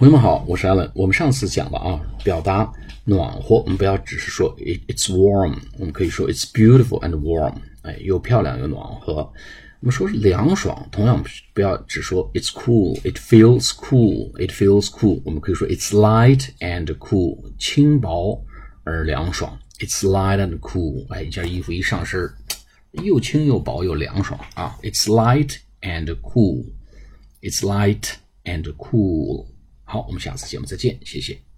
朋友们好，我是 Allen。我们上次讲了啊，表达暖和，我们不要只是说 it it's warm，我们可以说 it's beautiful and warm，哎，又漂亮又暖和。我们说是凉爽，同样不要只说 it's cool，it feels cool，it feels cool，我们可以说 it's light and cool，轻薄而凉爽，it's light and cool，哎，一件衣服一上身，又轻又薄又凉爽啊，it's light and cool，it's light and cool。好，我们下次节目再见，谢谢。